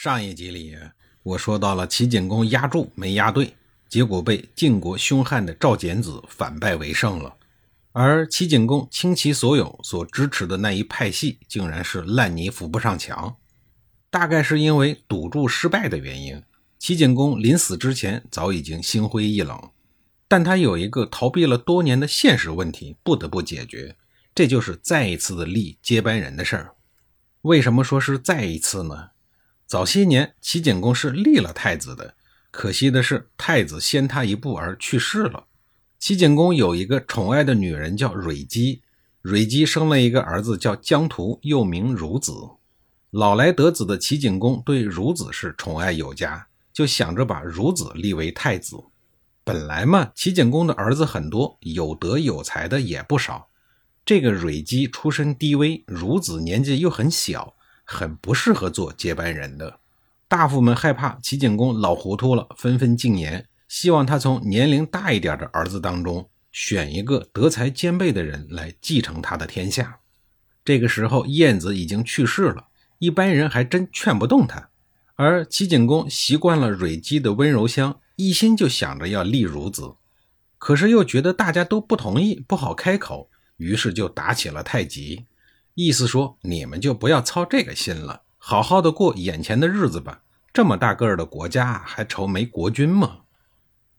上一集里，我说到了齐景公压住没压对，结果被晋国凶悍的赵简子反败为胜了。而齐景公倾其所有所支持的那一派系，竟然是烂泥扶不上墙。大概是因为赌注失败的原因，齐景公临死之前早已经心灰意冷。但他有一个逃避了多年的现实问题，不得不解决，这就是再一次的立接班人的事儿。为什么说是再一次呢？早些年，齐景公是立了太子的，可惜的是，太子先他一步而去世了。齐景公有一个宠爱的女人叫芮姬，芮姬生了一个儿子叫江图，又名孺子。老来得子的齐景公对孺子是宠爱有加，就想着把孺子立为太子。本来嘛，齐景公的儿子很多，有德有才的也不少。这个蕊姬出身低微，孺子年纪又很小。很不适合做接班人的大夫们害怕齐景公老糊涂了，纷纷进言，希望他从年龄大一点的儿子当中选一个德才兼备的人来继承他的天下。这个时候，晏子已经去世了，一般人还真劝不动他。而齐景公习惯了芮姬的温柔乡，一心就想着要立孺子，可是又觉得大家都不同意，不好开口，于是就打起了太极。意思说，你们就不要操这个心了，好好的过眼前的日子吧。这么大个儿的国家，还愁没国君吗？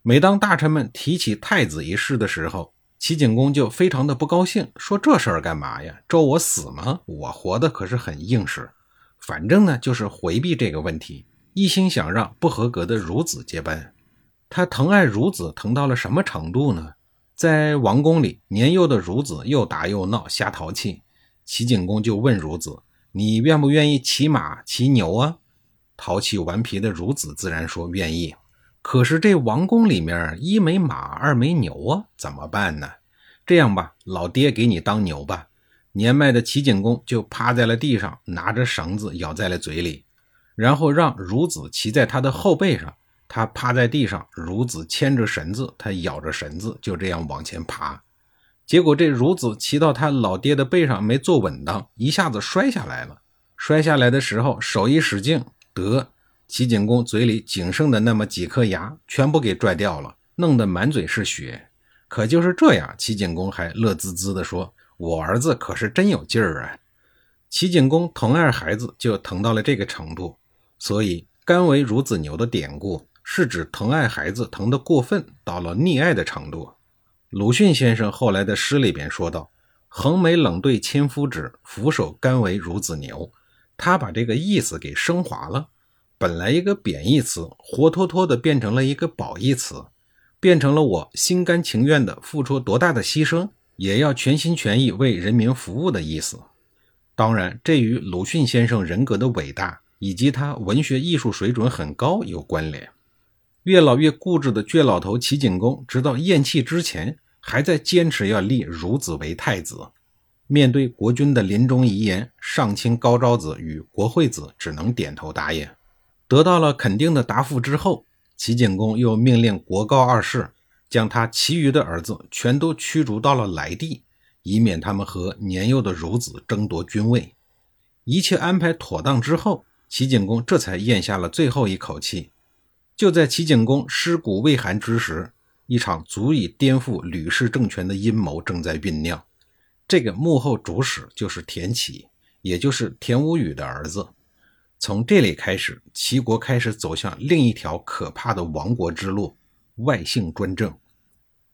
每当大臣们提起太子一事的时候，齐景公就非常的不高兴，说这事儿干嘛呀？咒我死吗？我活的可是很硬实，反正呢就是回避这个问题，一心想让不合格的孺子接班。他疼爱孺子疼到了什么程度呢？在王宫里，年幼的孺子又打又闹，瞎淘气。齐景公就问孺子：“你愿不愿意骑马、骑牛啊？”淘气顽皮的孺子自然说愿意。可是这王宫里面一没马，二没牛啊，怎么办呢？这样吧，老爹给你当牛吧。年迈的齐景公就趴在了地上，拿着绳子咬在了嘴里，然后让孺子骑在他的后背上。他趴在地上，孺子牵着绳子，他咬着绳子，就这样往前爬。结果这孺子骑到他老爹的背上没坐稳当，一下子摔下来了。摔下来的时候，手一使劲，得齐景公嘴里仅剩的那么几颗牙全部给拽掉了，弄得满嘴是血。可就是这样，齐景公还乐滋滋地说：“我儿子可是真有劲儿啊！”齐景公疼爱孩子就疼到了这个程度，所以“甘为孺子牛”的典故是指疼爱孩子疼得过分，到了溺爱的程度。鲁迅先生后来的诗里边说道：“横眉冷对千夫指，俯首甘为孺子牛。”他把这个意思给升华了。本来一个贬义词，活脱脱的变成了一个褒义词，变成了我心甘情愿的付出多大的牺牲，也要全心全意为人民服务的意思。当然，这与鲁迅先生人格的伟大以及他文学艺术水准很高有关联。越老越固执的倔老头齐景公，直到咽气之前，还在坚持要立孺子为太子。面对国君的临终遗言，上卿高昭子与国惠子只能点头答应。得到了肯定的答复之后，齐景公又命令国高二世将他其余的儿子全都驱逐到了莱地，以免他们和年幼的孺子争夺君位。一切安排妥当之后，齐景公这才咽下了最后一口气。就在齐景公尸骨未寒之时，一场足以颠覆吕氏政权的阴谋正在酝酿。这个幕后主使就是田启，也就是田无宇的儿子。从这里开始，齐国开始走向另一条可怕的亡国之路——外姓专政。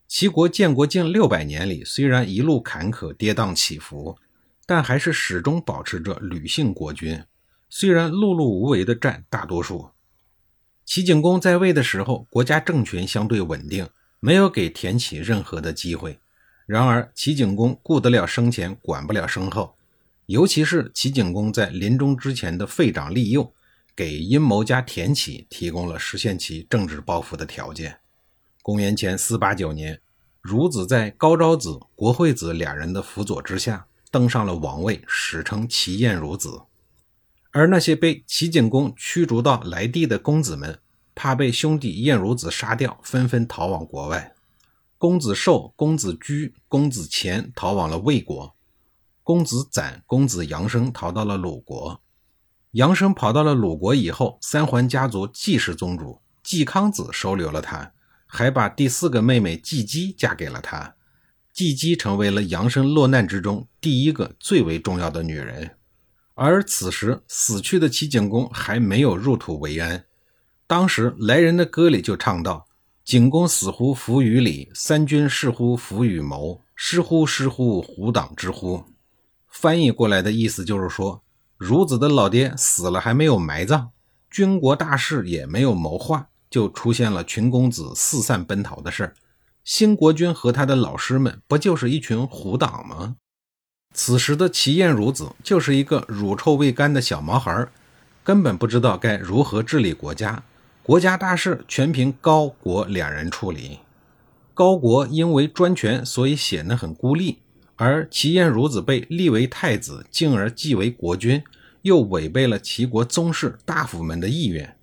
齐国建国近六百年里，虽然一路坎坷、跌宕起伏，但还是始终保持着吕姓国君。虽然碌碌无为的占大多数。齐景公在位的时候，国家政权相对稳定，没有给田启任何的机会。然而，齐景公顾得了生前，管不了身后。尤其是齐景公在临终之前的废长立幼，给阴谋家田启提供了实现其政治抱负的条件。公元前四八九年，孺子在高昭子、国惠子俩人的辅佐之下登上了王位，史称齐燕孺子。而那些被齐景公驱逐到莱地的公子们，怕被兄弟晏孺子杀掉，纷纷逃往国外。公子寿、公子居、公子虔逃往了魏国，公子攒、公子杨生逃到了鲁国。杨生跑到了鲁国以后，三桓家族季氏宗主季康子收留了他，还把第四个妹妹季姬嫁给了他。季姬成为了杨生落难之中第一个最为重要的女人。而此时死去的齐景公还没有入土为安。当时来人的歌里就唱道：“景公死乎伏于里，三军逝乎伏于谋，失乎失乎虎党之乎。”翻译过来的意思就是说，孺子的老爹死了还没有埋葬，军国大事也没有谋划，就出现了群公子四散奔逃的事儿。新国君和他的老师们不就是一群虎党吗？此时的齐燕孺子就是一个乳臭未干的小毛孩，根本不知道该如何治理国家，国家大事全凭高国两人处理。高国因为专权，所以显得很孤立；而齐燕孺子被立为太子，进而继为国君，又违背了齐国宗室大夫们的意愿，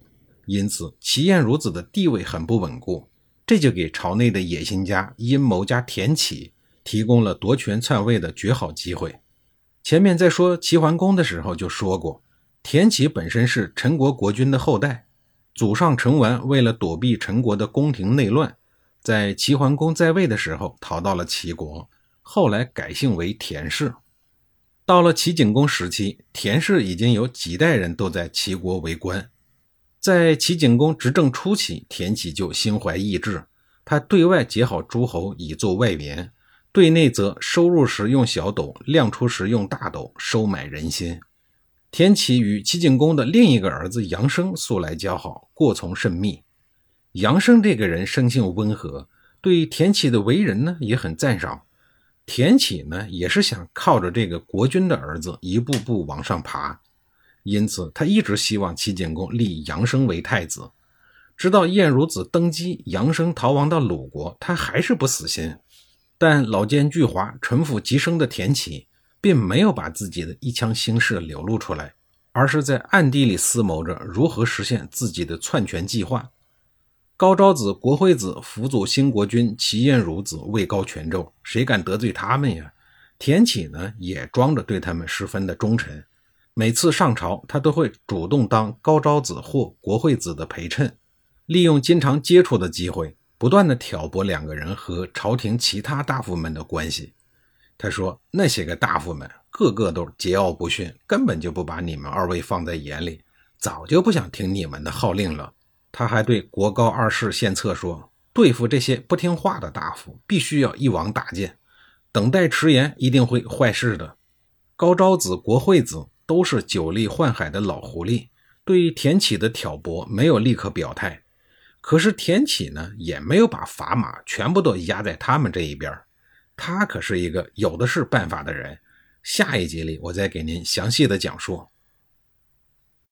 因此齐燕孺子的地位很不稳固。这就给朝内的野心家、阴谋家田启。提供了夺权篡位的绝好机会。前面在说齐桓公的时候就说过，田启本身是陈国国君的后代，祖上陈完为了躲避陈国的宫廷内乱，在齐桓公在位的时候逃到了齐国，后来改姓为田氏。到了齐景公时期，田氏已经有几代人都在齐国为官。在齐景公执政初期，田启就心怀异志，他对外结好诸侯，以作外援。对内则收入时用小斗，量出时用大斗，收买人心。田启与齐景公的另一个儿子杨生素来交好，过从甚密。杨生这个人生性温和，对田启的为人呢也很赞赏。田启呢也是想靠着这个国君的儿子一步步往上爬，因此他一直希望齐景公立杨生为太子。直到晏孺子登基，杨生逃亡到鲁国，他还是不死心。但老奸巨猾、城府极深的田启，并没有把自己的一腔心事流露出来，而是在暗地里思谋着如何实现自己的篡权计划。高昭子、国惠子辅佐新国君齐燕孺子位高权重，谁敢得罪他们呀？田启呢，也装着对他们十分的忠诚。每次上朝，他都会主动当高昭子或国惠子的陪衬，利用经常接触的机会。不断的挑拨两个人和朝廷其他大夫们的关系。他说：“那些个大夫们个个都桀骜不驯，根本就不把你们二位放在眼里，早就不想听你们的号令了。”他还对国高二世献策说：“对付这些不听话的大夫，必须要一网打尽，等待迟延一定会坏事的。”高昭子、国惠子都是久历宦海的老狐狸，对田启的挑拨没有立刻表态。可是田启呢，也没有把砝码全部都压在他们这一边他可是一个有的是办法的人。下一集里，我再给您详细的讲述。